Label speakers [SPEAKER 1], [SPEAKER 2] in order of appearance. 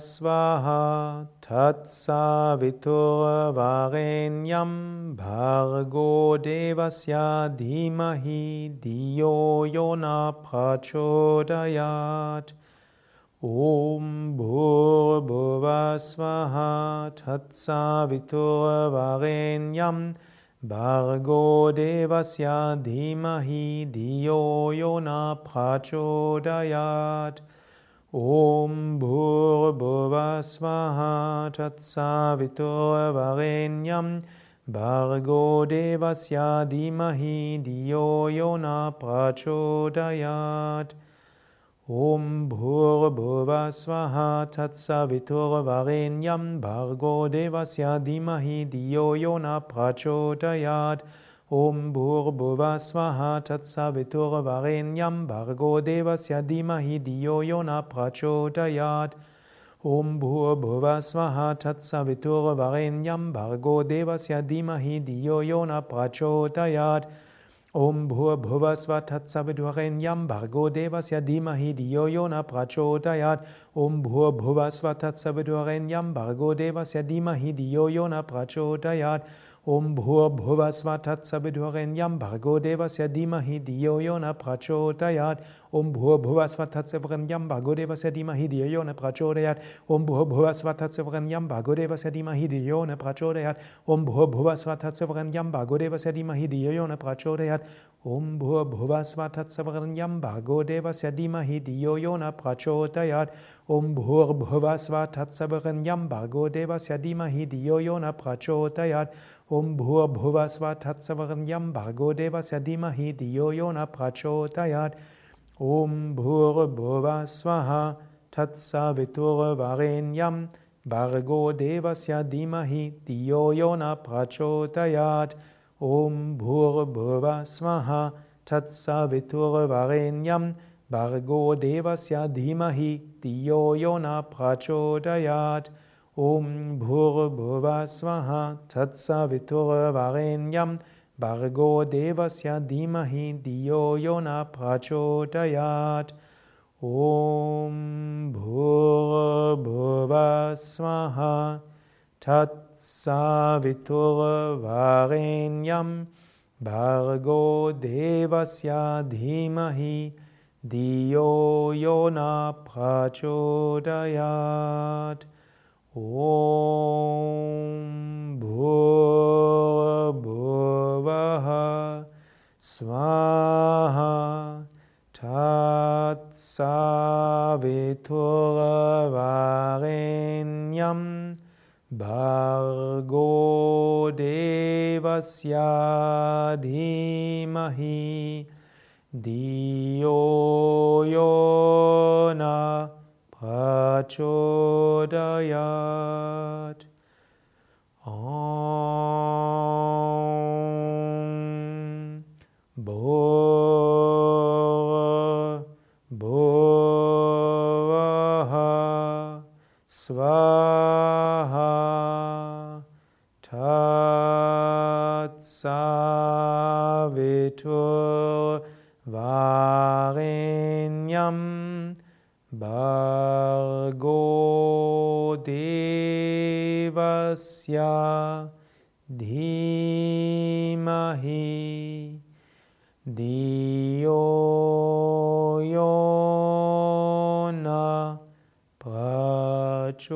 [SPEAKER 1] Svaha Tatsaviturvarenyam Bhargo Devasya Dhimahi Diyo Yona Prachodayat. Om Bhurbhuvasvaha Tatsaviturvarenyam Bhargo Devasya Dhimahi Diyo Yona Prachodayat Om Bhurbhuvasvaha Tatsaviturvarenyam Bhargo Devasya Dhimahi Diyo Yona Prachodayat Om Bhurbhuvasvaha Tatsaviturvarenyam Bhargo Devasya Dhimahi Diyo Yona Prachodayat Om Bhurbhuvasvaha Tatsaviturvarenyam Bhargo Devasya Dhimahi Diyo Yona Prachodayat. Om Bhurbhuvasvaha Tatsaviturvarenyam Bhargo Devasya Dhimahi Diyo Yona Prachodayat. Om Bhurbhuvasva Tatsaviturvarenyam Bhargo Devasya Dhimahi Diyo Yona Prachodayat. Om Bhurbhuvasva Tatsaviturvarenyam Bhargo Devasya Dhimahi Diyo Yona Prachodayat Om Bhur Bhuvasva Tatsavidurenyam Bhargo Devasya Dhimahi Diyo Yona Prachodayat Om Bhur Bhuvasva Tatsavidurenyam Bhargo Devasya Dhimahi Diyo Yona Prachodayat. Om Bhur Bhuvasva Tatsavidurenyam Bhargo Devasya Dhimahi Diyo Yona Prachodayat. Om Bhur Bhuvasva Tatsavidurenyam Bhargo Devasya Dhimahi Diyo Yona Prachodayat. Om Bhur Bhuvasva Tatsavidurenyam Bhargo Devasya Dhimahi Diyo Yona Prachodayat. Om Bhur Bhuvasva Tatsavidurenyam Bhargo Devasya Dhimahi Diyo Yona Prachodayat Om Bhur Bhuvasva Tatsavaranyam Bhargo Devasya Dhimahi Diyo Yona Prachodayat Om Bhur Bhuvasvaha Tatsavitur Varenyam Bhargo Devasya Dhimahi Diyo Yona Prachodayat Om Bhur Bhuvasvaha Tatsavitur Varenyam Bhargo Devasya Dhimahi Diyo Yona Prachodayat Om Diyo Yona Prachodayat Om Bhurbhuvasvaha Tatsaviturvarenyam Bhargo Devasya Dhimahi Diyo Yona Prachodayat Om Bhurabhuvaha Svaha Tatsaviturvarenyam Bhargo Devasya Dhimahi Diyo Yona Prachodayat Bhur Bhuvaha Svaha Tatsavitur Varenyam Bhargo Devasya Dhimahi Diyo Yona Prachodayat